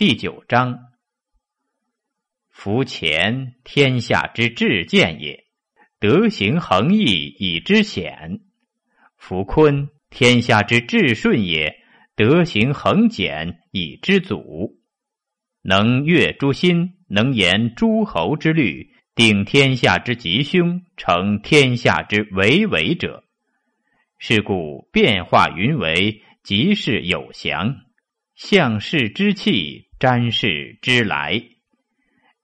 第九章：夫乾，天下之至见也，德行恒毅以知显；夫坤，天下之至顺也，德行恒简以知祖。能阅诸心，能言诸侯之虑，定天下之吉凶，成天下之为为者。是故变化云为，即是有祥；象世之气。瞻视之来，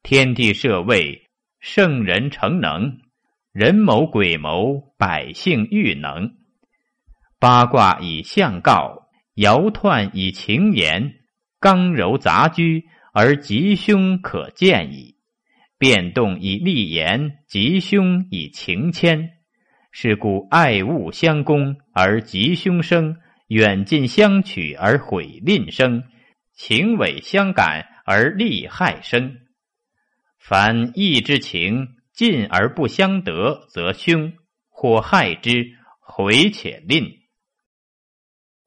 天地设位，圣人成能，人谋鬼谋，百姓欲能。八卦以象告，爻彖以情言，刚柔杂居而吉凶可见矣。变动以利言，吉凶以情牵。是故爱恶相攻而吉凶生，远近相取而毁吝生。情伪相感而利害生，凡义之情近而不相得，则凶；或害之，回且吝。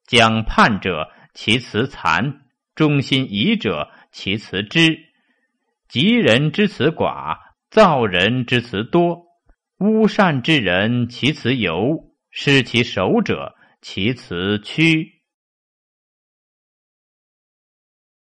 讲叛者，其辞残；忠心疑者，其辞知。吉人之辞寡，造人之辞多。污善之人，其辞尤；失其守者，其辞屈。